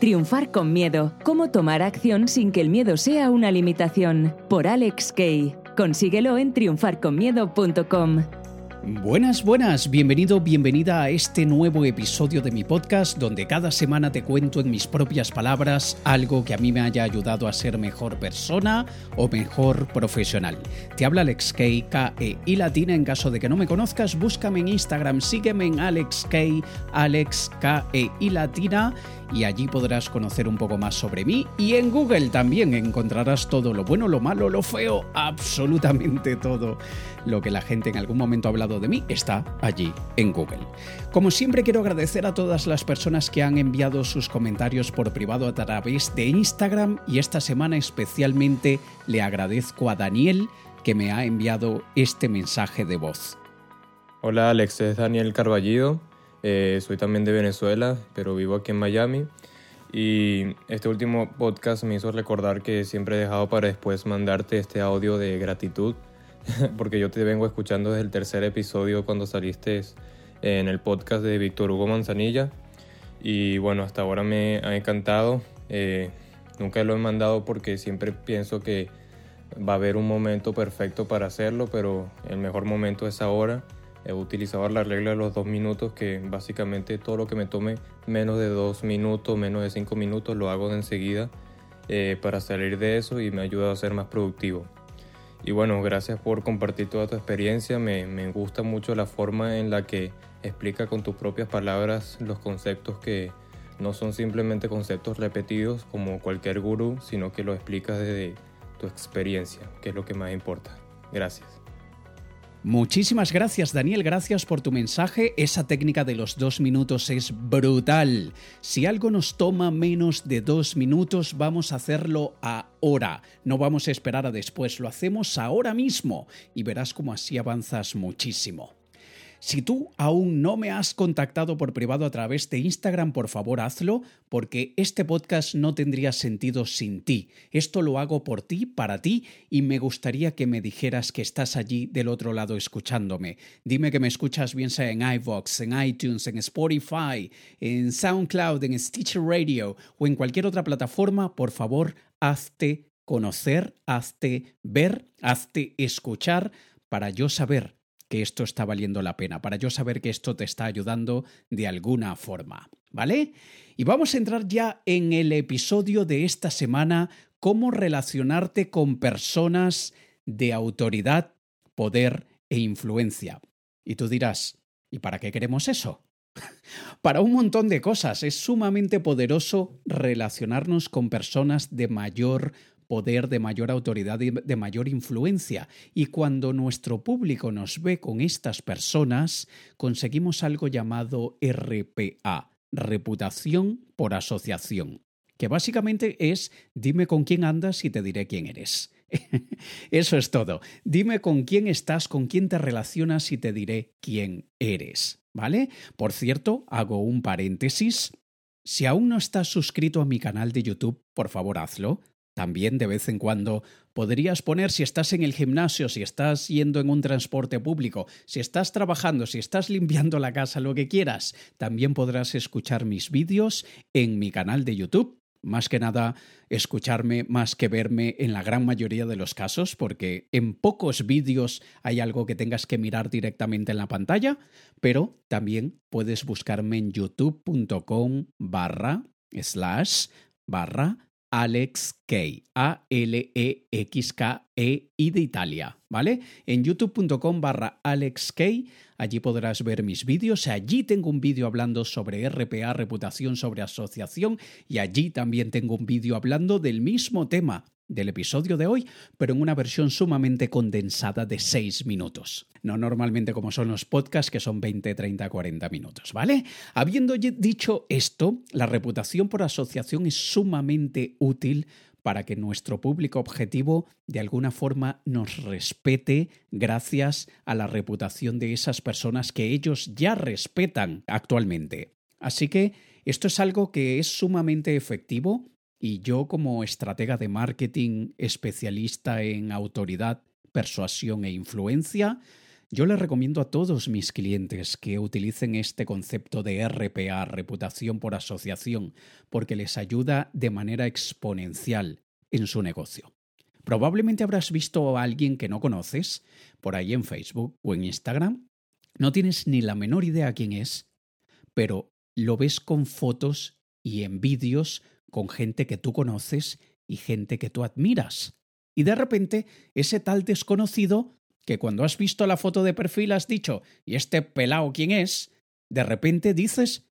Triunfar con miedo. Cómo tomar acción sin que el miedo sea una limitación. Por Alex Kay. Consíguelo en triunfarconmiedo.com. Buenas, buenas, bienvenido, bienvenida a este nuevo episodio de mi podcast donde cada semana te cuento en mis propias palabras algo que a mí me haya ayudado a ser mejor persona o mejor profesional. Te habla Alex K, K -E y latina, en caso de que no me conozcas, búscame en Instagram, sígueme en Alex K, Alex K -E y latina y allí podrás conocer un poco más sobre mí y en Google también encontrarás todo lo bueno, lo malo, lo feo, absolutamente todo lo que la gente en algún momento ha hablado de mí está allí en Google. Como siempre quiero agradecer a todas las personas que han enviado sus comentarios por privado a través de Instagram y esta semana especialmente le agradezco a Daniel que me ha enviado este mensaje de voz. Hola Alex, es Daniel Carballido. Eh, soy también de Venezuela, pero vivo aquí en Miami. Y este último podcast me hizo recordar que siempre he dejado para después mandarte este audio de gratitud, porque yo te vengo escuchando desde el tercer episodio cuando saliste en el podcast de Víctor Hugo Manzanilla. Y bueno, hasta ahora me ha encantado. Eh, nunca lo he mandado porque siempre pienso que va a haber un momento perfecto para hacerlo, pero el mejor momento es ahora he utilizado la regla de los dos minutos, que básicamente todo lo que me tome menos de dos minutos, menos de cinco minutos, lo hago de enseguida eh, para salir de eso y me ayuda a ser más productivo. Y bueno, gracias por compartir toda tu experiencia. Me, me gusta mucho la forma en la que explica con tus propias palabras los conceptos que no son simplemente conceptos repetidos como cualquier gurú, sino que lo explicas desde tu experiencia, que es lo que más importa. Gracias. Muchísimas gracias Daniel, gracias por tu mensaje. Esa técnica de los dos minutos es brutal. Si algo nos toma menos de dos minutos, vamos a hacerlo ahora. No vamos a esperar a después, lo hacemos ahora mismo y verás cómo así avanzas muchísimo. Si tú aún no me has contactado por privado a través de Instagram, por favor hazlo, porque este podcast no tendría sentido sin ti. Esto lo hago por ti, para ti, y me gustaría que me dijeras que estás allí del otro lado escuchándome. Dime que me escuchas bien sea en iVoox, en iTunes, en Spotify, en SoundCloud, en Stitcher Radio o en cualquier otra plataforma, por favor, hazte conocer, hazte ver, hazte escuchar para yo saber que esto está valiendo la pena, para yo saber que esto te está ayudando de alguna forma. ¿Vale? Y vamos a entrar ya en el episodio de esta semana, cómo relacionarte con personas de autoridad, poder e influencia. Y tú dirás, ¿y para qué queremos eso? Para un montón de cosas. Es sumamente poderoso relacionarnos con personas de mayor poder, de mayor autoridad y de mayor influencia. Y cuando nuestro público nos ve con estas personas, conseguimos algo llamado RPA, reputación por asociación, que básicamente es dime con quién andas y te diré quién eres. Eso es todo. Dime con quién estás, con quién te relacionas y te diré quién eres. ¿Vale? Por cierto, hago un paréntesis. Si aún no estás suscrito a mi canal de YouTube, por favor hazlo. También de vez en cuando podrías poner si estás en el gimnasio, si estás yendo en un transporte público, si estás trabajando, si estás limpiando la casa, lo que quieras. También podrás escuchar mis vídeos en mi canal de YouTube. Más que nada, escucharme más que verme en la gran mayoría de los casos, porque en pocos vídeos hay algo que tengas que mirar directamente en la pantalla, pero también puedes buscarme en youtube.com barra slash barra Alex K, A-L-E-X-K-E y de Italia, ¿vale? En youtube.com barra Alex K, allí podrás ver mis vídeos, allí tengo un vídeo hablando sobre RPA, reputación sobre asociación, y allí también tengo un vídeo hablando del mismo tema, del episodio de hoy, pero en una versión sumamente condensada de 6 minutos. No normalmente como son los podcasts que son 20, 30, 40 minutos, ¿vale? Habiendo dicho esto, la reputación por asociación es sumamente útil para que nuestro público objetivo de alguna forma nos respete gracias a la reputación de esas personas que ellos ya respetan actualmente. Así que esto es algo que es sumamente efectivo y yo como estratega de marketing especialista en autoridad, persuasión e influencia, Yo les recomiendo a todos mis clientes que utilicen este concepto de RPA, reputación por asociación, porque les ayuda de manera exponencial en su negocio. Probablemente habrás visto a alguien que no conoces por ahí en Facebook o en Instagram. No tienes ni la menor idea quién es, pero lo ves con fotos y en vídeos con gente que tú conoces y gente que tú admiras. Y de repente, ese tal desconocido, que cuando has visto la foto de perfil has dicho, ¿y este pelao quién es? De repente dices,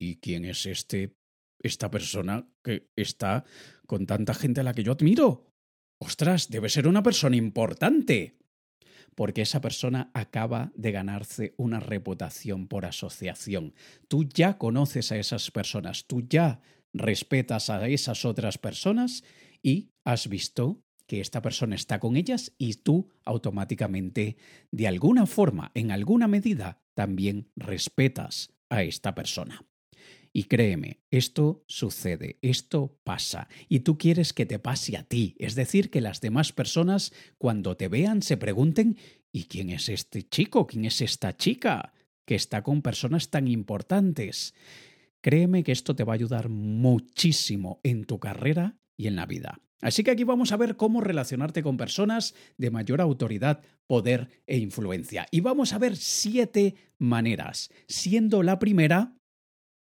¿y quién es este, esta persona que está con tanta gente a la que yo admiro? Ostras, debe ser una persona importante. Porque esa persona acaba de ganarse una reputación por asociación. Tú ya conoces a esas personas, tú ya respetas a esas otras personas y has visto que esta persona está con ellas y tú automáticamente, de alguna forma, en alguna medida, también respetas a esta persona. Y créeme, esto sucede, esto pasa, y tú quieres que te pase a ti, es decir, que las demás personas cuando te vean se pregunten ¿y quién es este chico? ¿quién es esta chica? que está con personas tan importantes. Créeme que esto te va a ayudar muchísimo en tu carrera y en la vida. Así que aquí vamos a ver cómo relacionarte con personas de mayor autoridad, poder e influencia. Y vamos a ver siete maneras, siendo la primera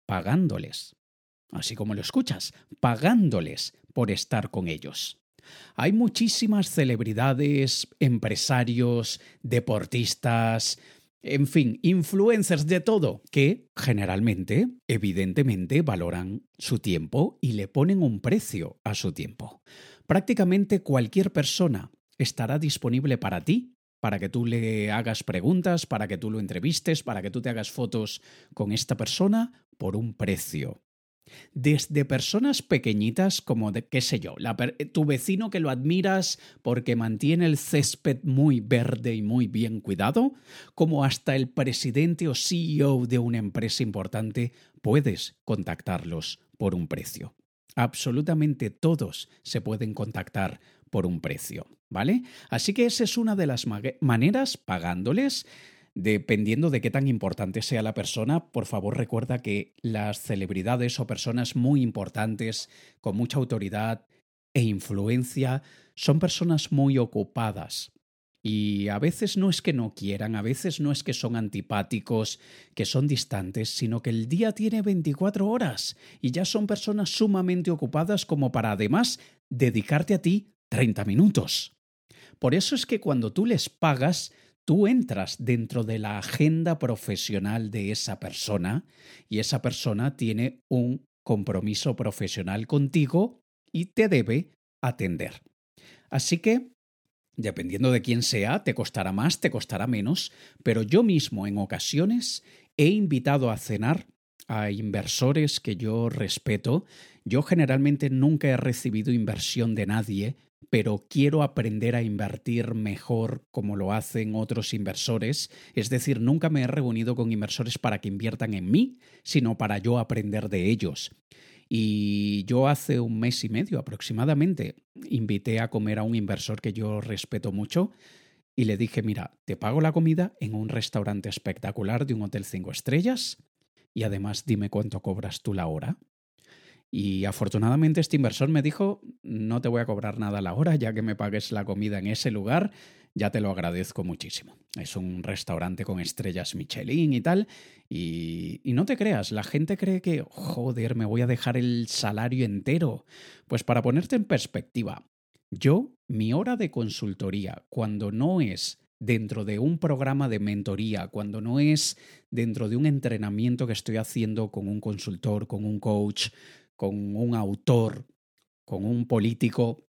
pagándoles. Así como lo escuchas, pagándoles por estar con ellos. Hay muchísimas celebridades, empresarios, deportistas, en fin, influencers de todo, que generalmente, evidentemente, valoran su tiempo y le ponen un precio a su tiempo. Prácticamente cualquier persona estará disponible para ti, para que tú le hagas preguntas, para que tú lo entrevistes, para que tú te hagas fotos con esta persona por un precio. Desde personas pequeñitas como de, qué sé yo, tu vecino que lo admiras porque mantiene el césped muy verde y muy bien cuidado, como hasta el presidente o CEO de una empresa importante, puedes contactarlos por un precio. Absolutamente todos se pueden contactar por un precio, ¿vale? Así que esa es una de las maneras, pagándoles, Dependiendo de qué tan importante sea la persona, por favor recuerda que las celebridades o personas muy importantes, con mucha autoridad e influencia, son personas muy ocupadas. Y a veces no es que no quieran, a veces no es que son antipáticos, que son distantes, sino que el día tiene 24 horas y ya son personas sumamente ocupadas como para además dedicarte a ti 30 minutos. Por eso es que cuando tú les pagas, tú entras dentro de la agenda profesional de esa persona y esa persona tiene un compromiso profesional contigo y te debe atender. Así que, dependiendo de quién sea, te costará más, te costará menos, pero yo mismo en ocasiones he invitado a cenar a inversores que yo respeto. Yo generalmente nunca he recibido inversión de nadie, pero quiero aprender a invertir mejor como lo hacen otros inversores. Es decir, nunca me he reunido con inversores para que inviertan en mí, sino para yo aprender de ellos. Y yo hace un mes y medio aproximadamente invité a comer a un inversor que yo respeto mucho y le dije, mira, te pago la comida en un restaurante espectacular de un hotel cinco estrellas y además dime cuánto cobras tú la hora. Y afortunadamente este inversor me dijo, no te voy a cobrar nada a la hora, ya que me pagues la comida en ese lugar, ya te lo agradezco muchísimo. Es un restaurante con estrellas Michelin y tal, y, y no te creas, la gente cree que, joder, me voy a dejar el salario entero. Pues para ponerte en perspectiva, yo, mi hora de consultoría, cuando no es dentro de un programa de mentoría, cuando no es dentro de un entrenamiento que estoy haciendo con un consultor, con un coach, con un autor, con un político,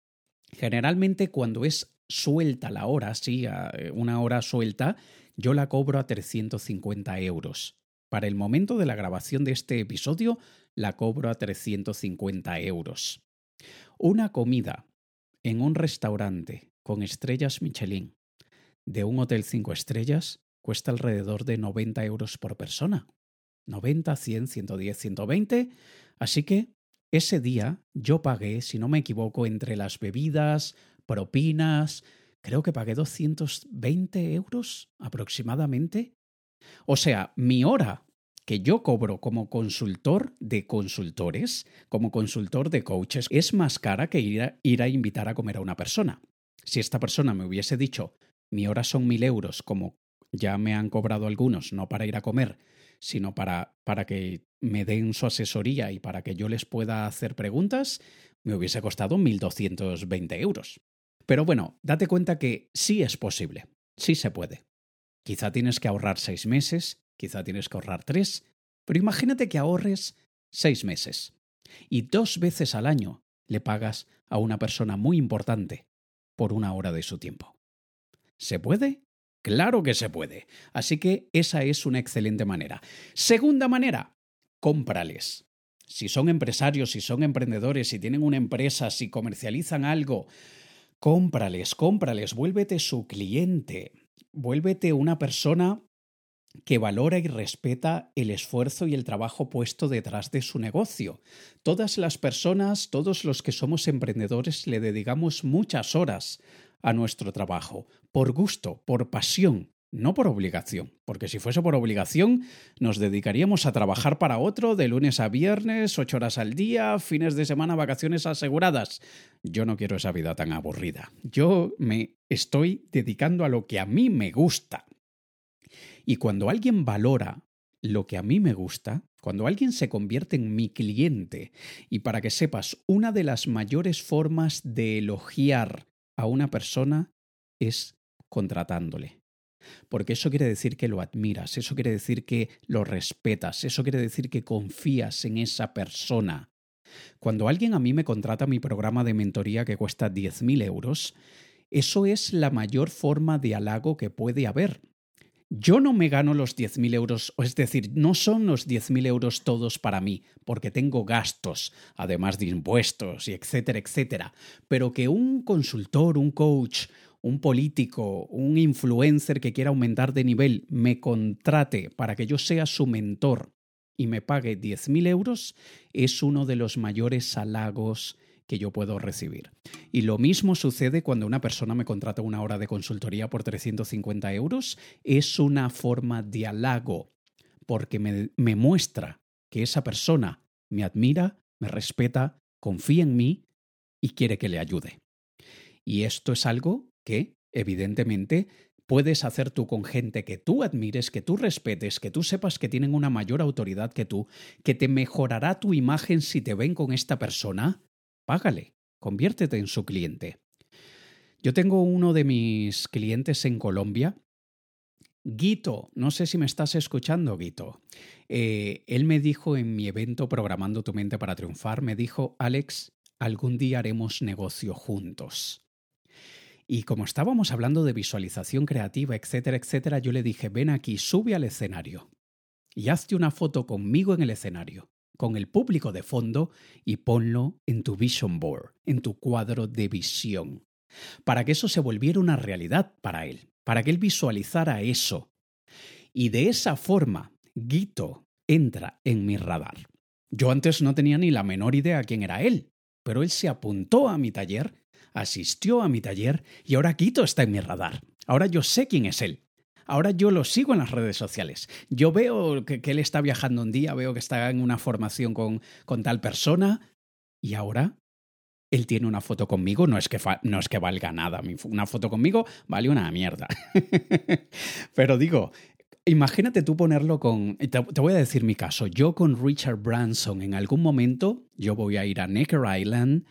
generalmente cuando es suelta la hora, sí, una hora suelta, yo la cobro a 350 euros. Para el momento de la grabación de este episodio, la cobro a 350 euros. Una comida en un restaurante con estrellas Michelin de un hotel 5 estrellas cuesta alrededor de 90 euros por persona. 90, 100, 110, 120. Así que ese día yo pagué, si no me equivoco, entre las bebidas, propinas, creo que pagué 220 euros aproximadamente. O sea, mi hora que yo cobro como consultor de consultores, como consultor de coaches, es más cara que ir a, ir a invitar a comer a una persona. Si esta persona me hubiese dicho, mi hora son mil euros, como ya me han cobrado algunos, no para ir a comer, sino para, para que me den su asesoría y para que yo les pueda hacer preguntas, me hubiese costado 1.220 euros. Pero bueno, date cuenta que sí es posible, sí se puede. Quizá tienes que ahorrar seis meses, quizá tienes que ahorrar tres, pero imagínate que ahorres seis meses y dos veces al año le pagas a una persona muy importante por una hora de su tiempo. ¿Se puede? Claro que se puede. Así que esa es una excelente manera. Segunda manera, cómprales. Si son empresarios, si son emprendedores, si tienen una empresa, si comercializan algo, cómprales, cómprales, vuélvete su cliente, vuélvete una persona que valora y respeta el esfuerzo y el trabajo puesto detrás de su negocio. Todas las personas, todos los que somos emprendedores, le dedicamos muchas horas a nuestro trabajo, por gusto, por pasión, no por obligación, porque si fuese por obligación nos dedicaríamos a trabajar para otro de lunes a viernes, ocho horas al día, fines de semana, vacaciones aseguradas. Yo no quiero esa vida tan aburrida. Yo me estoy dedicando a lo que a mí me gusta. Y cuando alguien valora lo que a mí me gusta, cuando alguien se convierte en mi cliente, y para que sepas, una de las mayores formas de elogiar a una persona es contratándole. Porque eso quiere decir que lo admiras, eso quiere decir que lo respetas, eso quiere decir que confías en esa persona. Cuando alguien a mí me contrata mi programa de mentoría que cuesta 10.000 euros, eso es la mayor forma de halago que puede haber yo no me gano los 10.000 euros, es decir, no son los 10.000 euros todos para mí, porque tengo gastos, además de impuestos y etcétera, etcétera. Pero que un consultor, un coach, un político, un influencer que quiera aumentar de nivel me contrate para que yo sea su mentor y me pague 10.000 euros, es uno de los mayores halagos que yo puedo recibir. Y lo mismo sucede cuando una persona me contrata una hora de consultoría por 350 euros. Es una forma de halago porque me, me muestra que esa persona me admira, me respeta, confía en mí y quiere que le ayude. Y esto es algo que, evidentemente, puedes hacer tú con gente que tú admires, que tú respetes, que tú sepas que tienen una mayor autoridad que tú, que te mejorará tu imagen si te ven con esta persona págale, conviértete en su cliente. Yo tengo uno de mis clientes en Colombia, Guito, no sé si me estás escuchando, Guito. Eh, él me dijo en mi evento Programando tu mente para triunfar, me dijo, Alex, algún día haremos negocio juntos. Y como estábamos hablando de visualización creativa, etcétera, etcétera, yo le dije, ven aquí, sube al escenario y hazte una foto conmigo en el escenario con el público de fondo y ponlo en tu vision board, en tu cuadro de visión, para que eso se volviera una realidad para él, para que él visualizara eso. Y de esa forma, Guito entra en mi radar. Yo antes no tenía ni la menor idea quién era él, pero él se apuntó a mi taller, asistió a mi taller y ahora Guito está en mi radar. Ahora yo sé quién es él. Ahora yo lo sigo en las redes sociales. Yo veo que, él está viajando un día, veo que está en una formación con, con tal persona y ahora él tiene una foto conmigo, no es que, no es que valga nada, una foto conmigo vale una mierda. Pero digo, imagínate tú ponerlo con, te, te, voy a decir mi caso, yo con Richard Branson en algún momento, yo voy a ir a Necker Island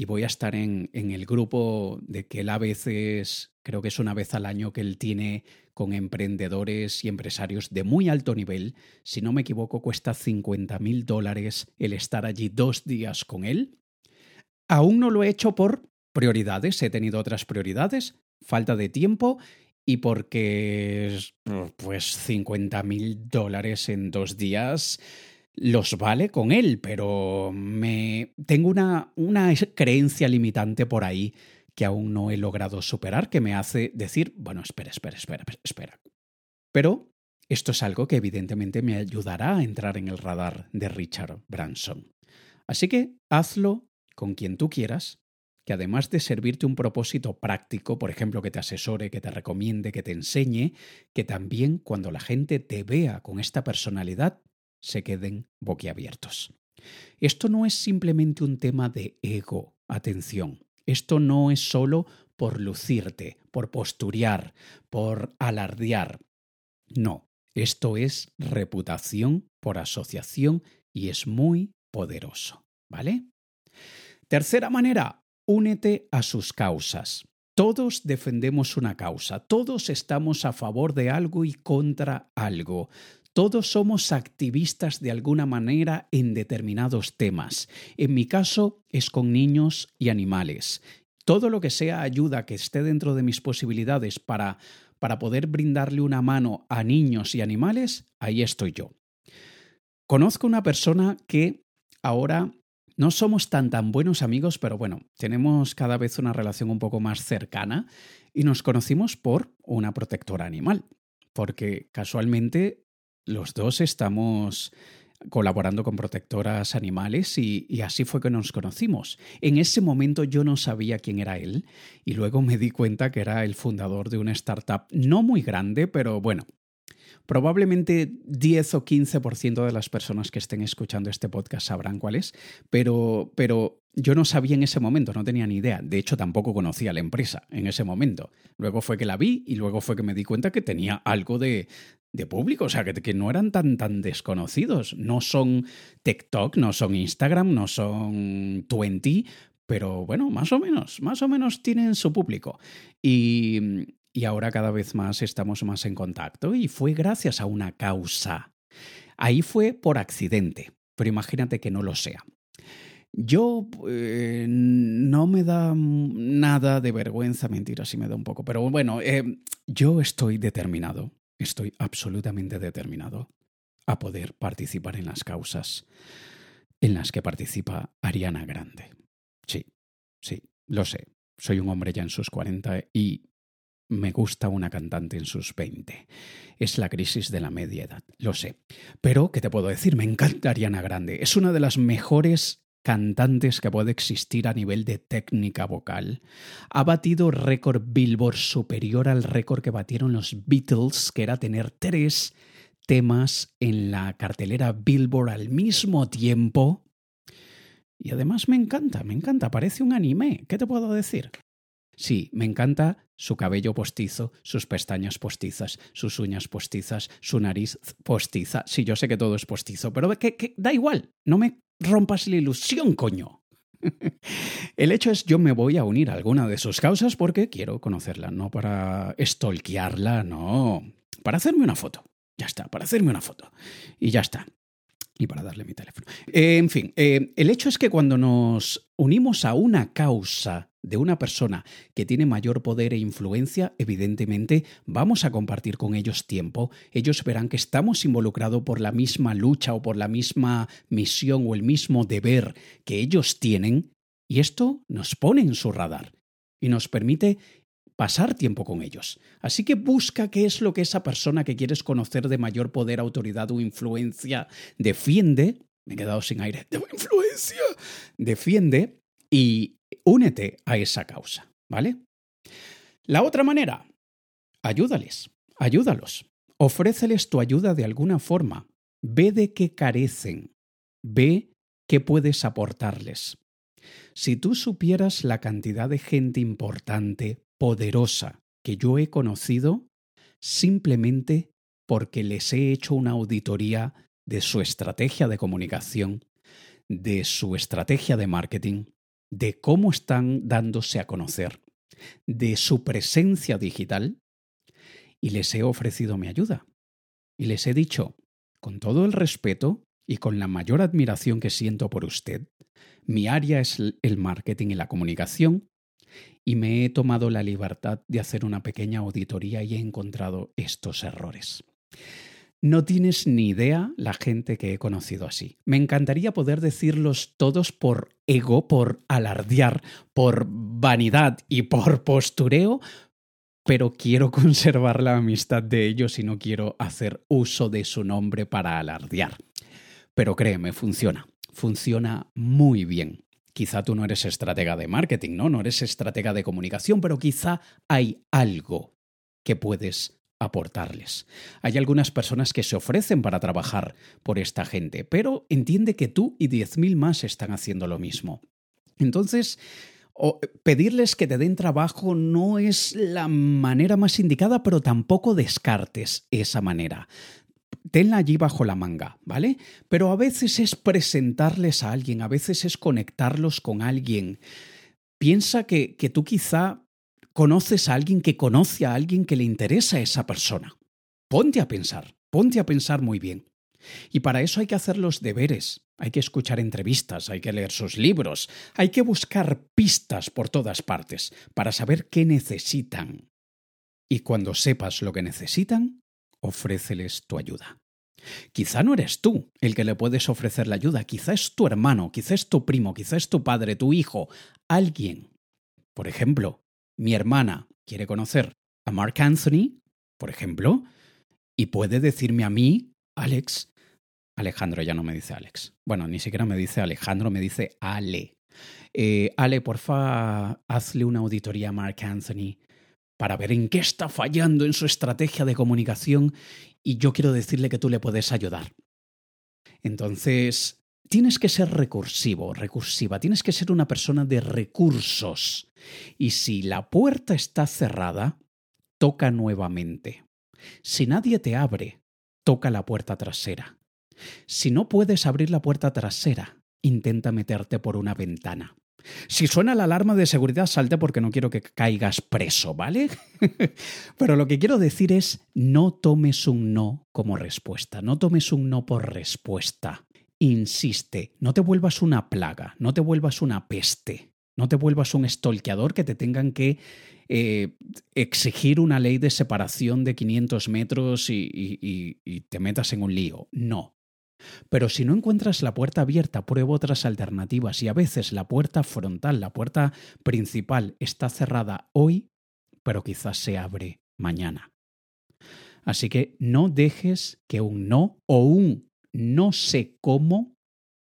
y voy a estar en, el grupo de que él a veces, creo que es una vez al año que él tiene con emprendedores y empresarios de muy alto nivel. Si no me equivoco, cuesta 50 mil dólares el estar allí dos días con él. Aún no lo he hecho por prioridades, he tenido otras prioridades, falta de tiempo y porque pues 50 mil dólares en dos días los vale con él, pero me tengo una, una creencia limitante por ahí que aún no he logrado superar, que me hace decir, bueno, espera, espera, espera, espera. Pero esto es algo que evidentemente me ayudará a entrar en el radar de Richard Branson. Así que hazlo con quien tú quieras, que además de servirte un propósito práctico, por ejemplo, que te asesore, que te recomiende, que te enseñe, que también cuando la gente te vea con esta personalidad, se queden boquiabiertos. Esto no es simplemente un tema de ego, atención. Esto no es solo por lucirte, por posturear, por alardear. No, esto es reputación por asociación y es muy poderoso, ¿vale? Tercera manera, únete a sus causas. Todos defendemos una causa, todos estamos a favor de algo y contra algo. Todos somos activistas de alguna manera en determinados temas. En mi caso es con niños y animales. Todo lo que sea ayuda que esté dentro de mis posibilidades para, para poder brindarle una mano a niños y animales, ahí estoy yo. Conozco una persona que ahora no somos tan tan buenos amigos, pero bueno, tenemos cada vez una relación un poco más cercana y nos conocimos por una protectora animal, porque casualmente los dos estamos colaborando con protectoras animales y, así fue que nos conocimos. En ese momento yo no sabía quién era él y luego me di cuenta que era el fundador de una startup no muy grande, pero bueno, Probablemente 10 o 15% de las personas que estén escuchando este podcast sabrán cuál es, pero, pero yo no sabía en ese momento, no tenía ni idea. De hecho, tampoco conocía la empresa en ese momento. Luego fue que la vi y luego fue que me di cuenta que tenía algo de, de público, o sea, que, que, no eran tan, tan desconocidos. No son TikTok, no son Instagram, no son Twenty, pero bueno, más o menos, más o menos tienen su público. Y, y ahora cada vez más estamos más en contacto y fue gracias a una causa. Ahí fue por accidente, pero imagínate que no lo sea. Yo eh, no me da nada de vergüenza, mentira, sí me da un poco, pero bueno, eh, yo estoy determinado, estoy absolutamente determinado a poder participar en las causas en las que participa Ariana Grande. Sí, sí, lo sé. Soy un hombre ya en sus 40 y me gusta una cantante en sus 20. Es la crisis de la media edad, lo sé. Pero, ¿qué te puedo decir? Me encanta Ariana Grande. Es una de las mejores cantantes que puede existir a nivel de técnica vocal. Ha batido récord Billboard superior al récord que batieron los Beatles, que era tener tres temas en la cartelera Billboard al mismo tiempo. Y además me encanta, me encanta, parece un anime. ¿Qué te puedo decir? Sí, me encanta su cabello postizo, sus pestañas postizas, sus uñas postizas, su nariz postiza. Sí, yo sé que todo es postizo, pero que, da igual, no me rompas la ilusión, coño. El hecho es yo me voy a unir a alguna de sus causas porque quiero conocerla, no para estolquearla, no, para hacerme una foto. Ya está, para hacerme una foto. Y ya está y para darle mi teléfono. Eh, en fin, eh, el hecho es que cuando nos unimos a una causa de una persona que tiene mayor poder e influencia, evidentemente vamos a compartir con ellos tiempo. Ellos verán que estamos involucrados por la misma lucha o por la misma misión o el mismo deber que ellos tienen y esto nos pone en su radar y nos permite pasar tiempo con ellos. Así que busca qué es lo que esa persona que quieres conocer de mayor poder, autoridad o influencia defiende. Me he quedado sin aire. De influencia. Defiende y únete a esa causa, ¿vale? La otra manera, ayúdales, ayúdalos. Ofréceles tu ayuda de alguna forma. Ve de qué carecen. Ve qué puedes aportarles. Si tú supieras la cantidad de gente importante, poderosa que yo he conocido simplemente porque les he hecho una auditoría de su estrategia de comunicación, de su estrategia de marketing, de cómo están dándose a conocer, de su presencia digital, y les he ofrecido mi ayuda. Y les he dicho, con todo el respeto y con la mayor admiración que siento por usted, mi área es el marketing y la comunicación, y me he tomado la libertad de hacer una pequeña auditoría y he encontrado estos errores. No tienes ni idea la gente que he conocido así. Me encantaría poder decirlos todos por ego, por alardear, por vanidad y por postureo, pero quiero conservar la amistad de ellos y no quiero hacer uso de su nombre para alardear. Pero créeme, funciona, funciona muy bien. Quizá tú no eres estratega de marketing, ¿no? No eres estratega de comunicación, pero quizá hay algo que puedes aportarles. Hay algunas personas que se ofrecen para trabajar por esta gente, pero entiende que tú y 10.000 más están haciendo lo mismo. Entonces, pedirles que te den trabajo no es la manera más indicada, pero tampoco descartes esa manera. Tenla allí bajo la manga, ¿vale? Pero a veces es presentarles a alguien, a veces es conectarlos con alguien. Piensa que, que tú quizá conoces a alguien que conoce a alguien que le interesa a esa persona. Ponte a pensar, ponte a pensar muy bien. Y para eso hay que hacer los deberes, hay que escuchar entrevistas, hay que leer sus libros, hay que buscar pistas por todas partes para saber qué necesitan. Y cuando sepas lo que necesitan, ofréceles tu ayuda. Quizá no eres tú el que le puedes ofrecer la ayuda, quizá es tu hermano, quizá es tu primo, quizá es tu padre, tu hijo, alguien. Por ejemplo, mi hermana quiere conocer a Mark Anthony, por ejemplo, y puede decirme a mí, Alex, Alejandro ya no me dice Alex. Bueno, ni siquiera me dice Alejandro, me dice Ale. Eh, Ale, porfa, hazle una auditoría a Mark Anthony para ver en qué está fallando en su estrategia de comunicación y yo quiero decirle que tú le puedes ayudar. Entonces, tienes que ser recursivo, recursiva, tienes que ser una persona de recursos. Y si la puerta está cerrada, toca nuevamente. Si nadie te abre, toca la puerta trasera. Si no puedes abrir la puerta trasera, intenta meterte por una ventana. Si suena la alarma de seguridad, salte porque no quiero que caigas preso, ¿vale? Pero lo que quiero decir es, no tomes un no como respuesta, no tomes un no por respuesta. Insiste, no te vuelvas una plaga, no te vuelvas una peste. No te vuelvas un estolqueador que te tengan que eh, exigir una ley de separación de 500 metros y, y te metas en un lío. No. Pero si no encuentras la puerta abierta, prueba otras alternativas y a veces la puerta frontal, la puerta principal está cerrada hoy, pero quizás se abre mañana. Así que no dejes que un no o un no sé cómo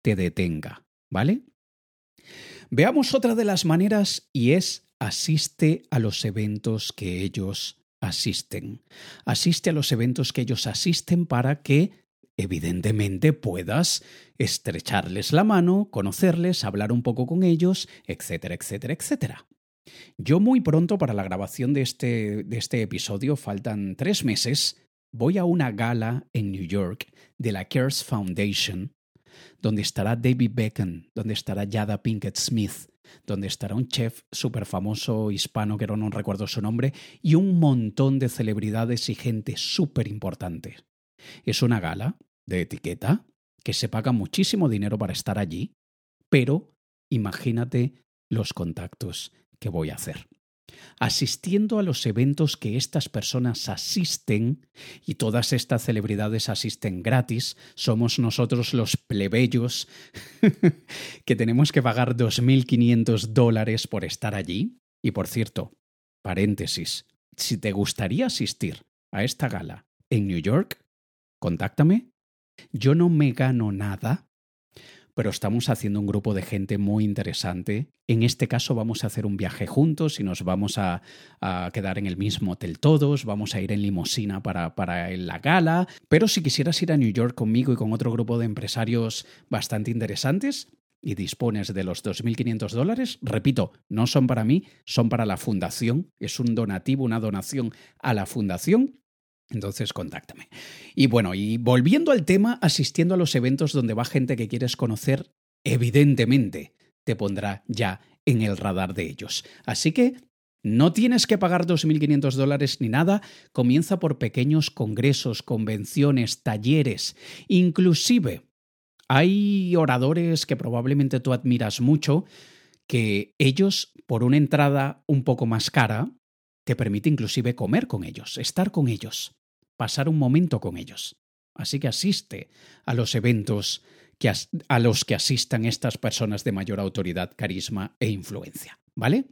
te detenga, ¿vale? Veamos otra de las maneras y es asiste a los eventos que ellos asisten. Asiste a los eventos que ellos asisten para que evidentemente puedas estrecharles la mano, conocerles, hablar un poco con ellos, etcétera, etcétera, etcétera. Yo muy pronto para la grabación de este, de este episodio, faltan tres meses, voy a una gala en New York de la Cares Foundation donde estará David Beckham, donde estará Yada Pinkett Smith, donde estará un chef súper famoso hispano que no recuerdo su nombre, y un montón de celebridades y gente súper importante. Es una gala de etiqueta que se paga muchísimo dinero para estar allí, pero imagínate los contactos que voy a hacer asistiendo a los eventos que estas personas asisten, y todas estas celebridades asisten gratis, somos nosotros los plebeyos que tenemos que pagar 2.500 dólares por estar allí. Y por cierto, paréntesis, si te gustaría asistir a esta gala en New York, contáctame. Yo no me gano nada pero estamos haciendo un grupo de gente muy interesante. En este caso vamos a hacer un viaje juntos y nos vamos a, quedar en el mismo hotel todos, vamos a ir en limusina para, para la gala, pero si quisieras ir a New York conmigo y con otro grupo de empresarios bastante interesantes, y dispones de los 2.500 dólares, repito, no son para mí, son para la fundación, es un donativo, una donación a la fundación entonces, contáctame. Y bueno, y volviendo al tema, asistiendo a los eventos donde va gente que quieres conocer, evidentemente te pondrá ya en el radar de ellos. Así que no tienes que pagar 2.500 dólares ni nada, comienza por pequeños congresos, convenciones, talleres, inclusive hay oradores que probablemente tú admiras mucho, que ellos, por una entrada un poco más cara, te permite inclusive comer con ellos, estar con ellos pasar un momento con ellos. Así que asiste a los eventos que a los que asistan estas personas de mayor autoridad, carisma e influencia. ¿Vale?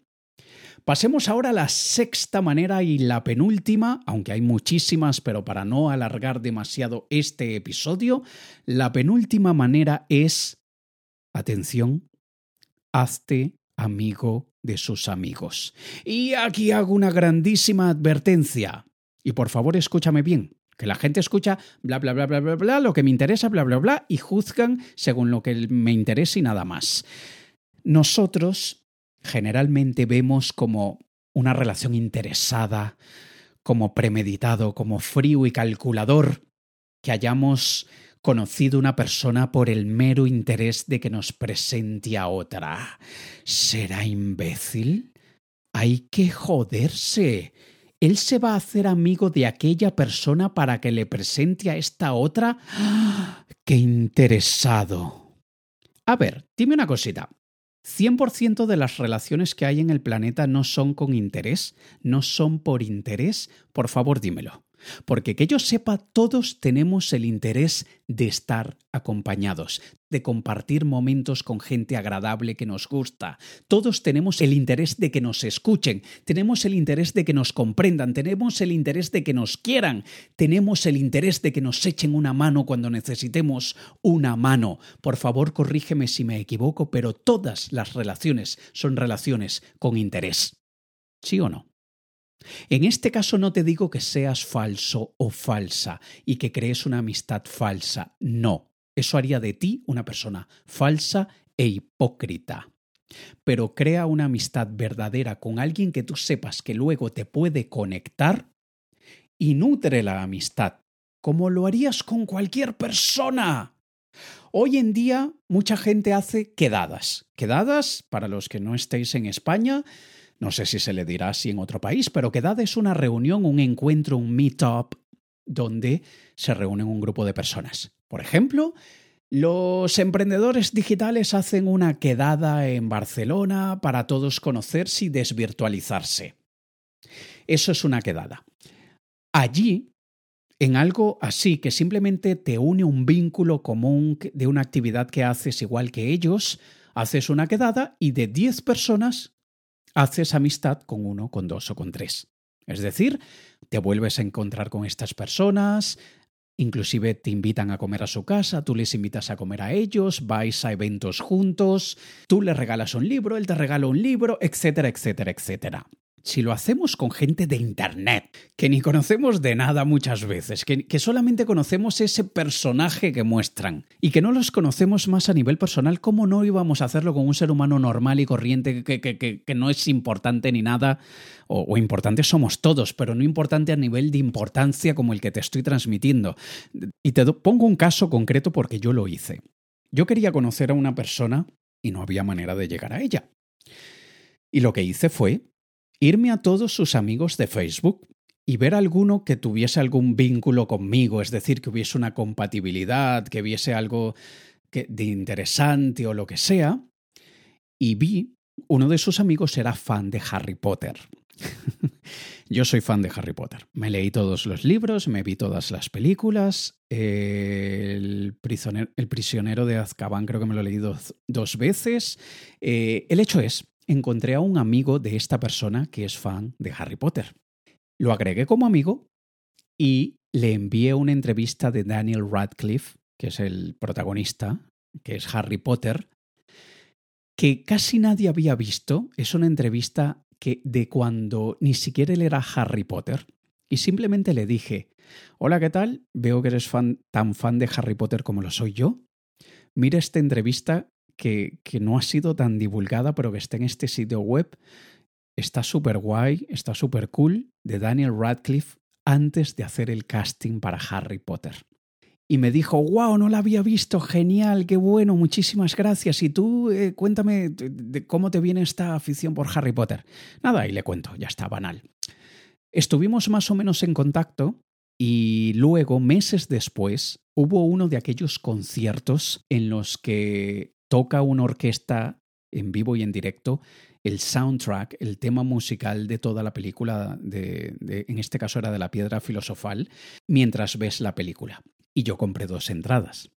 Pasemos ahora a la sexta manera y la penúltima, aunque hay muchísimas, pero para no alargar demasiado este episodio, la penúltima manera es, atención, hazte amigo de sus amigos. Y aquí hago una grandísima advertencia. Y por favor escúchame bien, que la gente escucha bla, bla, bla, bla, bla, bla, lo que me interesa, bla, bla, bla, y juzgan según lo que me interesa y nada más. Nosotros generalmente vemos como una relación interesada, como premeditado, como frío y calculador, que hayamos conocido una persona por el mero interés de que nos presente a otra. ¿Será imbécil? Hay que joderse. Él se va a hacer amigo de aquella persona para que le presente a esta otra. ¡Qué interesado! A ver, dime una cosita. ¿100% de las relaciones que hay en el planeta no son con interés? ¿No son por interés? Por favor, dímelo. Porque que yo sepa, todos tenemos el interés de estar acompañados, de compartir momentos con gente agradable que nos gusta. Todos tenemos el interés de que nos escuchen, tenemos el interés de que nos comprendan, tenemos el interés de que nos quieran, tenemos el interés de que nos echen una mano cuando necesitemos una mano. Por favor, corrígeme si me equivoco, pero todas las relaciones son relaciones con interés. ¿Sí o no? En este caso no te digo que seas falso o falsa y que crees una amistad falsa. No, eso haría de ti una persona falsa e hipócrita. Pero crea una amistad verdadera con alguien que tú sepas que luego te puede conectar y nutre la amistad, como lo harías con cualquier persona. Hoy en día mucha gente hace quedadas. Quedadas, para los que no estéis en España, no sé si se le dirá así en otro país, pero quedada es una reunión, un encuentro, un meet-up donde se reúnen un grupo de personas. Por ejemplo, los emprendedores digitales hacen una quedada en Barcelona para todos conocerse y desvirtualizarse. Eso es una quedada. Allí, en algo así que simplemente te une un vínculo común de una actividad que haces igual que ellos, haces una quedada y de 10 personas haces amistad con uno, con dos o con tres. Es decir, te vuelves a encontrar con estas personas, inclusive te invitan a comer a su casa, tú les invitas a comer a ellos, vais a eventos juntos, tú le regalas un libro, él te regala un libro, etcétera, etcétera, etcétera si lo hacemos con gente de Internet, que ni conocemos de nada muchas veces, que, solamente conocemos ese personaje que muestran y que no los conocemos más a nivel personal, ¿cómo no íbamos a hacerlo con un ser humano normal y corriente que, que, no es importante ni nada? O, o importantes somos todos, pero no importante a nivel de importancia como el que te estoy transmitiendo. Y te pongo un caso concreto porque yo lo hice. Yo quería conocer a una persona y no había manera de llegar a ella. Y lo que hice fue irme a todos sus amigos de Facebook y ver alguno que tuviese algún vínculo conmigo, es decir, que hubiese una compatibilidad, que hubiese algo de interesante o lo que sea, y vi uno de sus amigos era fan de Harry Potter. Yo soy fan de Harry Potter. Me leí todos los libros, me vi todas las películas. el, prisionero, el, prisionero, de Azkaban creo que me lo he leído dos, veces. Eh, el hecho es encontré a un amigo de esta persona que es fan de Harry Potter. Lo agregué como amigo y le envié una entrevista de Daniel Radcliffe, que es el protagonista, que es Harry Potter, que casi nadie había visto. Es una entrevista que de cuando ni siquiera él era Harry Potter. Y simplemente le dije, hola, ¿qué tal? Veo que eres fan, tan fan de Harry Potter como lo soy yo. Mira esta entrevista que, no ha sido tan divulgada, pero que está en este sitio web. Está súper guay, está súper cool, de Daniel Radcliffe antes de hacer el casting para Harry Potter. Y me dijo, wow, no la había visto, genial, qué bueno, muchísimas gracias. Y tú, eh, cuéntame de cómo te viene esta afición por Harry Potter. Nada, y le cuento, ya está, banal. Estuvimos más o menos en contacto y luego, meses después, hubo uno de aquellos conciertos en los que toca una orquesta en vivo y en directo el soundtrack, el tema musical de toda la película, de, en este caso era de la piedra filosofal, mientras ves la película. Y yo compré dos entradas.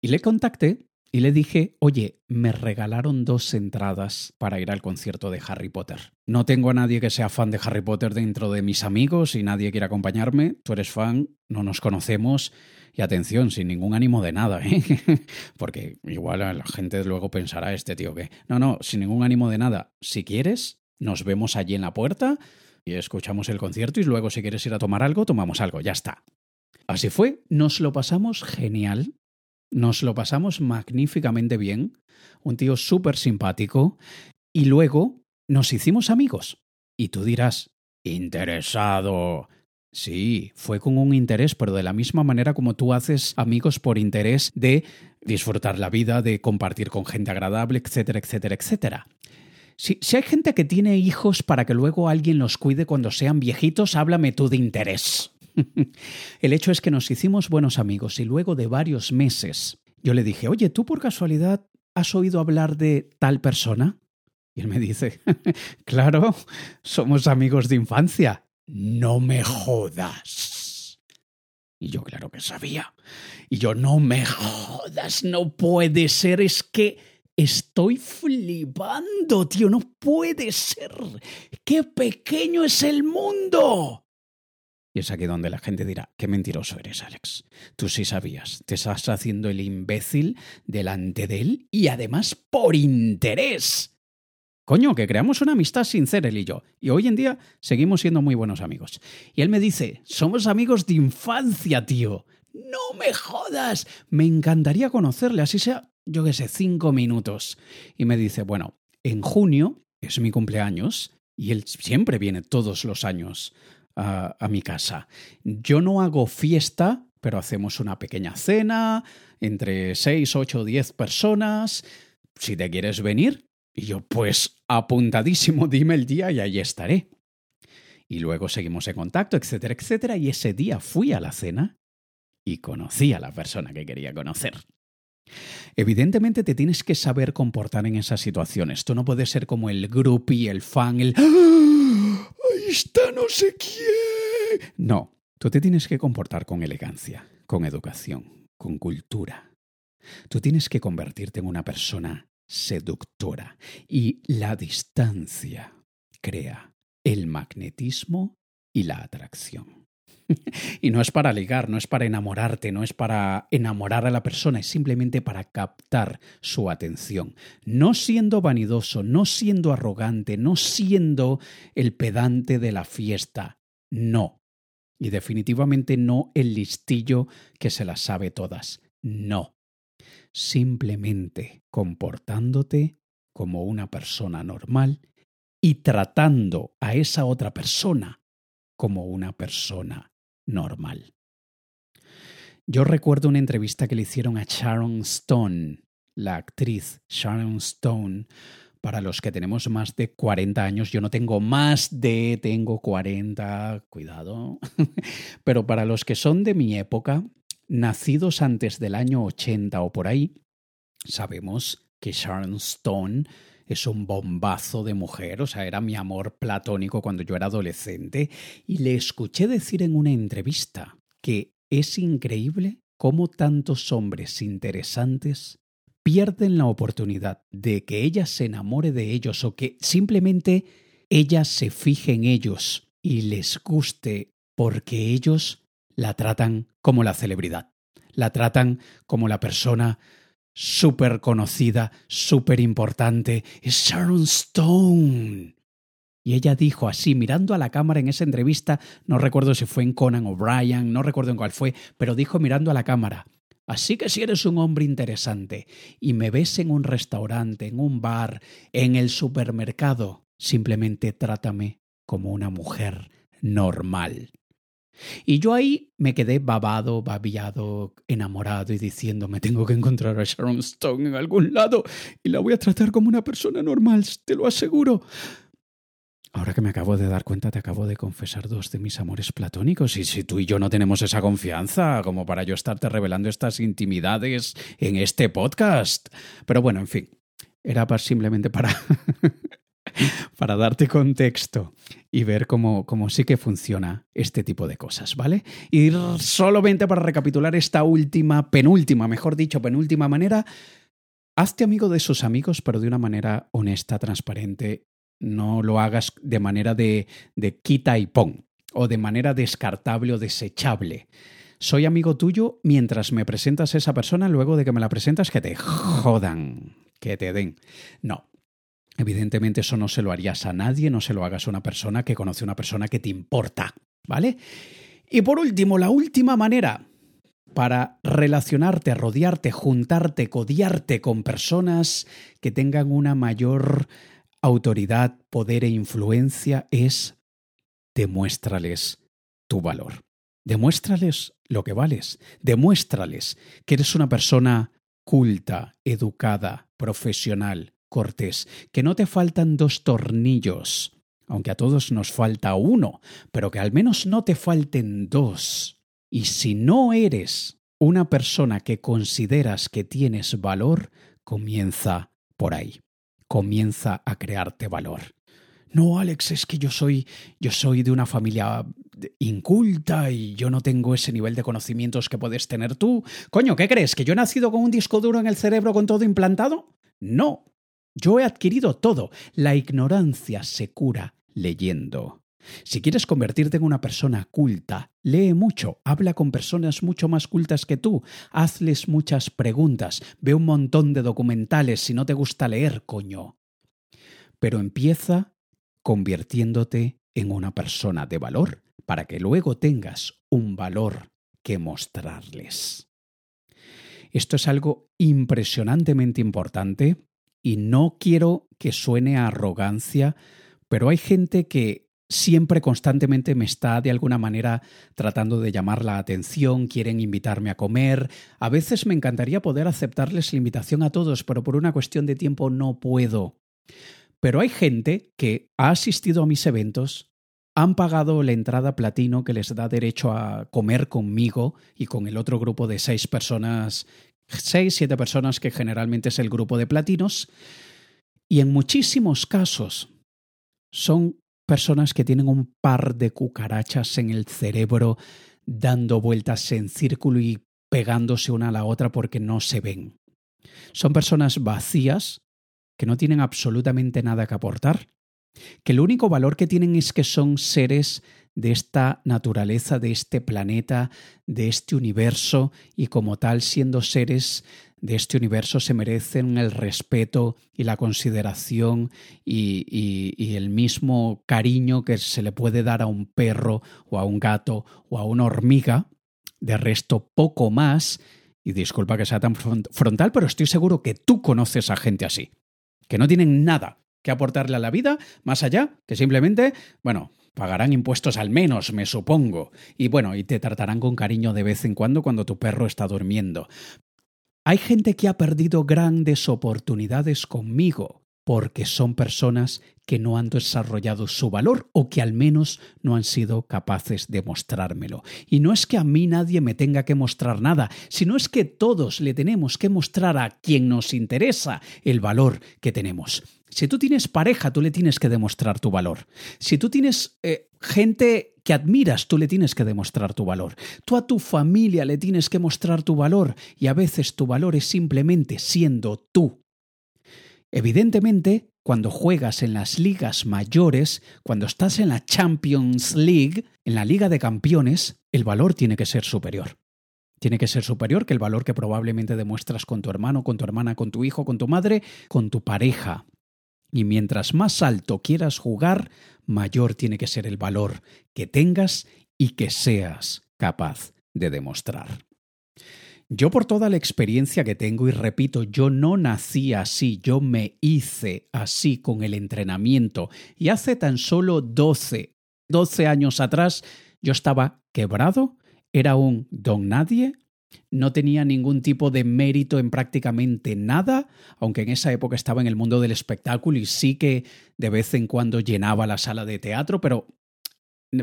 Y le contacté y le dije, oye, me regalaron dos entradas para ir al concierto de Harry Potter. No tengo a nadie que sea fan de Harry Potter dentro de mis amigos y nadie quiere acompañarme. Tú eres fan, no nos conocemos. Y atención, sin ningún ánimo de nada, ¿eh? Porque igual la gente luego pensará, este tío que... No, no, sin ningún ánimo de nada. Si quieres, nos vemos allí en la puerta y escuchamos el concierto y luego si quieres ir a tomar algo, tomamos algo, ya está. Así fue, nos lo pasamos genial, nos lo pasamos magníficamente bien, un tío súper simpático, y luego nos hicimos amigos. Y tú dirás, interesado. Sí, fue con un interés, pero de la misma manera como tú haces amigos por interés de disfrutar la vida, de compartir con gente agradable, etcétera, etcétera, etcétera. Si, si, hay gente que tiene hijos para que luego alguien los cuide cuando sean viejitos, háblame tú de interés. El hecho es que nos hicimos buenos amigos y luego de varios meses yo le dije, oye, ¿tú por casualidad has oído hablar de tal persona? Y él me dice, claro, somos amigos de infancia. No me jodas. Y yo claro que sabía. Y yo, no me jodas, no puede ser, es que estoy flipando, tío, no puede ser. ¡Qué pequeño es el mundo! Es aquí donde la gente dirá, qué mentiroso eres, Alex. Tú sí sabías, te estás haciendo el imbécil delante de él y además por interés. Coño, que creamos una amistad sincera él y yo. Y hoy en día seguimos siendo muy buenos amigos. Y él me dice, somos amigos de infancia, tío. No me jodas. Me encantaría conocerle, así sea, yo qué sé, cinco minutos. Y me dice, bueno, en junio es mi cumpleaños y él siempre viene todos los años a, mi casa. Yo no hago fiesta, pero hacemos una pequeña cena entre 6, 8, 10 personas. Si te quieres venir, y yo, pues apuntadísimo, dime el día y ahí estaré. Y luego seguimos en contacto, etcétera, etcétera. Y ese día fui a la cena y conocí a la persona que quería conocer. Evidentemente te tienes que saber comportar en esas situaciones. Tú no puedes ser como el groupie, el fan, el no sé quién. No, tú te tienes que comportar con elegancia, con educación, con cultura. Tú tienes que convertirte en una persona seductora y la distancia crea el magnetismo y la atracción. y no es para ligar, no es para enamorarte, no es para enamorar a la persona, es simplemente para captar su atención. No siendo vanidoso, no siendo arrogante, no siendo el pedante de la fiesta, no. Y definitivamente no el listillo que se las sabe todas, no. Simplemente comportándote como una persona normal y tratando a esa otra persona como una persona normal. Yo recuerdo una entrevista que le hicieron a Sharon Stone, la actriz Sharon Stone. Para los que tenemos más de 40 años, yo no tengo más de, tengo 40, cuidado. Pero para los que son de mi época, nacidos antes del año 80 o por ahí, sabemos que Sharon Stone es un bombazo de mujer, o sea, era mi amor platónico cuando yo era adolescente, y le escuché decir en una entrevista que es increíble cómo tantos hombres interesantes pierden la oportunidad de que ella se enamore de ellos o que simplemente ella se fije en ellos y les guste porque ellos la tratan como la celebridad, la tratan como la persona súper conocida, súper importante, es Sharon Stone. Y ella dijo así, mirando a la cámara en esa entrevista, no recuerdo si fue en Conan O'Brien, no recuerdo en cuál fue, pero dijo mirando a la cámara, así que si eres un hombre interesante y me ves en un restaurante, en un bar, en el supermercado, simplemente trátame como una mujer normal. Y yo ahí me quedé babado, babiado, enamorado y diciendo, me tengo que encontrar a Sharon Stone en algún lado y la voy a tratar como una persona normal, te lo aseguro. Ahora que me acabo de dar cuenta, te acabo de confesar dos de mis amores platónicos. Y si tú y yo no tenemos esa confianza como para yo estarte revelando estas intimidades en este podcast. Pero bueno, en fin, era simplemente para para darte contexto y ver cómo, cómo, sí que funciona este tipo de cosas, ¿vale? Y solamente para recapitular esta última, penúltima, mejor dicho, penúltima manera, hazte amigo de sus amigos, pero de una manera honesta, transparente. No lo hagas de manera de, de quita y pon, o de manera descartable o desechable. Soy amigo tuyo mientras me presentas a esa persona, luego de que me la presentas, que te jodan, que te den. No, Evidentemente eso no se lo harías a nadie, no se lo hagas a una persona que conoce a una persona que te importa, ¿vale? Y por último, la última manera para relacionarte, rodearte, juntarte, codiarte con personas que tengan una mayor autoridad, poder e influencia es demuéstrales tu valor. Demuéstrales lo que vales. Demuéstrales que eres una persona culta, educada, profesional, cortés, que no te faltan dos tornillos, aunque a todos nos falta uno, pero que al menos no te falten dos. Y si no eres una persona que consideras que tienes valor, comienza por ahí. Comienza a crearte valor. No, Alex, es que yo soy yo soy de una familia inculta y yo no tengo ese nivel de conocimientos que puedes tener tú. Coño, ¿qué crees? ¿Que yo he nacido con un disco duro en el cerebro con todo implantado? No. Yo he adquirido todo. La ignorancia se cura leyendo. Si quieres convertirte en una persona culta, lee mucho, habla con personas mucho más cultas que tú, hazles muchas preguntas, ve un montón de documentales si no te gusta leer, coño. Pero empieza convirtiéndote en una persona de valor para que luego tengas un valor que mostrarles. Esto es algo impresionantemente importante y no quiero que suene a arrogancia, pero hay gente que siempre constantemente me está de alguna manera tratando de llamar la atención, quieren invitarme a comer. A veces me encantaría poder aceptarles la invitación a todos, pero por una cuestión de tiempo no puedo. Pero hay gente que ha asistido a mis eventos, han pagado la entrada platino que les da derecho a comer conmigo y con el otro grupo de seis personas, seis, siete personas que generalmente es el grupo de platinos, y en muchísimos casos son personas que tienen un par de cucarachas en el cerebro dando vueltas en círculo y pegándose una a la otra porque no se ven. Son personas vacías que no tienen absolutamente nada que aportar, que el único valor que tienen es que son seres de esta naturaleza, de este planeta, de este universo, y como tal, siendo seres de este universo, se merecen el respeto y la consideración y, el mismo cariño que se le puede dar a un perro o a un gato o a una hormiga. De resto, poco más. Y disculpa que sea tan frontal, pero estoy seguro que tú conoces a gente así, que no tienen nada que aportarle a la vida, más allá que simplemente, bueno, Pagarán impuestos al menos, me supongo. Y bueno, y te tratarán con cariño de vez en cuando cuando tu perro está durmiendo. Hay gente que ha perdido grandes oportunidades conmigo porque son personas que no han desarrollado su valor o que al menos no han sido capaces de mostrármelo. Y no es que a mí nadie me tenga que mostrar nada, sino es que todos le tenemos que mostrar a quien nos interesa el valor que tenemos. Si tú tienes pareja, tú le tienes que demostrar tu valor. Si tú tienes eh, gente que admiras, tú le tienes que demostrar tu valor. Tú a tu familia le tienes que mostrar tu valor y a veces tu valor es simplemente siendo tú Evidentemente, cuando juegas en las ligas mayores, cuando estás en la Champions League, en la Liga de Campeones, el valor tiene que ser superior. Tiene que ser superior que el valor que probablemente demuestras con tu hermano, con tu hermana, con tu hijo, con tu madre, con tu pareja. Y mientras más alto quieras jugar, mayor tiene que ser el valor que tengas y que seas capaz de demostrar. Yo por toda la experiencia que tengo, y repito, yo no nací así, yo me hice así con el entrenamiento. Y hace tan solo 12, 12 años atrás, yo estaba quebrado, era un don nadie, no tenía ningún tipo de mérito en prácticamente nada, aunque en esa época estaba en el mundo del espectáculo y sí que de vez en cuando llenaba la sala de teatro, pero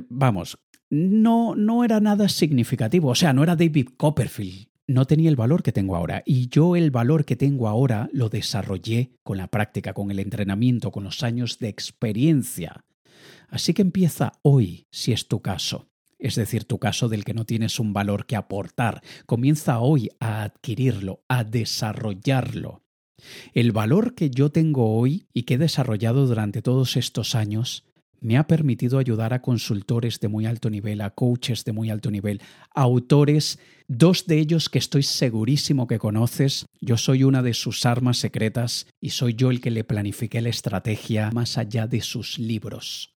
vamos, no, no era nada significativo, o sea, no era David Copperfield, no tenía el valor que tengo ahora. Y yo el valor que tengo ahora lo desarrollé con la práctica, con el entrenamiento, con los años de experiencia. Así que empieza hoy, si es tu caso. Es decir, tu caso del que no tienes un valor que aportar. Comienza hoy a adquirirlo, a desarrollarlo. El valor que yo tengo hoy y que he desarrollado durante todos estos años me ha permitido ayudar a consultores de muy alto nivel, a coaches de muy alto nivel, a autores, dos de ellos que estoy segurísimo que conoces. Yo soy una de sus armas secretas y soy yo el que le planifiqué la estrategia más allá de sus libros.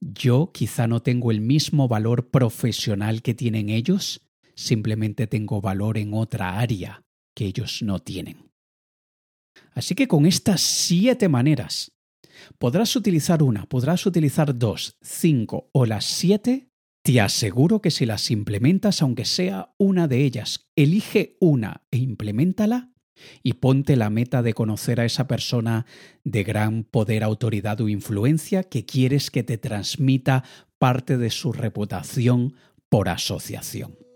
Yo quizá no tengo el mismo valor profesional que tienen ellos, simplemente tengo valor en otra área que ellos no tienen. Así que con estas siete maneras Podrás utilizar una, podrás utilizar dos, cinco o las siete. Te aseguro que si las implementas, aunque sea una de ellas, elige una e implementala y ponte la meta de conocer a esa persona de gran poder, autoridad o influencia que quieres que te transmita parte de su reputación por asociación.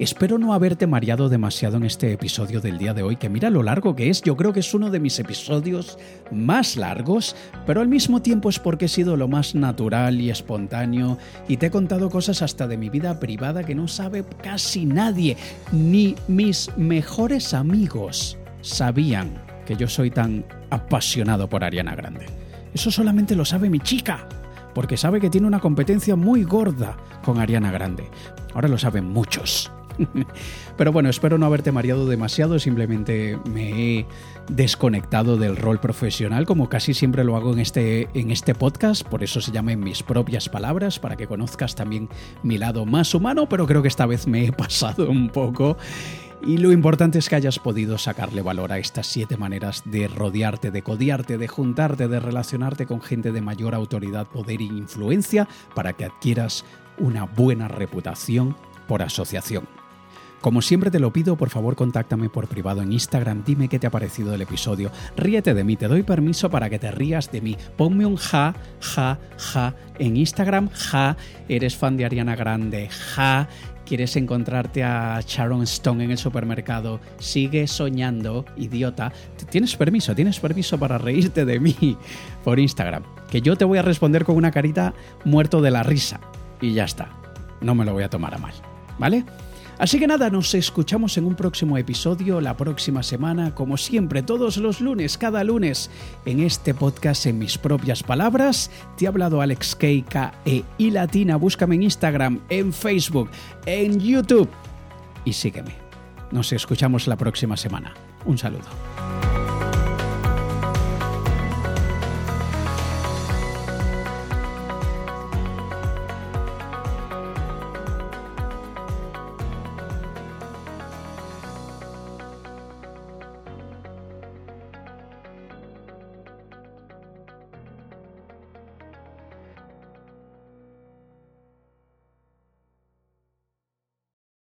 Espero no haberte mareado demasiado en este episodio del día de hoy, que mira lo largo que es, yo creo que es uno de mis episodios más largos, pero al mismo tiempo es porque he sido lo más natural y espontáneo y te he contado cosas hasta de mi vida privada que no sabe casi nadie, ni mis mejores amigos sabían que yo soy tan apasionado por Ariana Grande. Eso solamente lo sabe mi chica porque sabe que tiene una competencia muy gorda con Ariana Grande. Ahora lo saben muchos. Pero bueno, espero no haberte mareado demasiado, simplemente me he desconectado del rol profesional como casi siempre lo hago en este, en este podcast, por eso se llama en mis propias palabras, para que conozcas también mi lado más humano, pero creo que esta vez me he pasado un poco. Y lo importante es que hayas podido sacarle valor a estas siete maneras de rodearte, de codiarte, de juntarte, de relacionarte con gente de mayor autoridad, poder e influencia para que adquieras una buena reputación por asociación. Como siempre te lo pido, por favor contáctame por privado en Instagram, dime qué te ha parecido el episodio, ríete de mí, te doy permiso para que te rías de mí, ponme un ja, ja, ja en Instagram, ja, eres fan de Ariana Grande, ja, quieres encontrarte a Sharon Stone en el supermercado, sigue soñando, idiota, tienes permiso, tienes permiso para reírte de mí por Instagram, que yo te voy a responder con una carita muerto de la risa. Y ya está, no me lo voy a tomar a mal, ¿vale? Así que nada, nos escuchamos en un próximo episodio la próxima semana, como siempre, todos los lunes, cada lunes, en este podcast en mis propias palabras. Te ha hablado Alex K, e y Latina. Búscame en Instagram, en Facebook, en YouTube y sígueme. Nos escuchamos la próxima semana. Un saludo.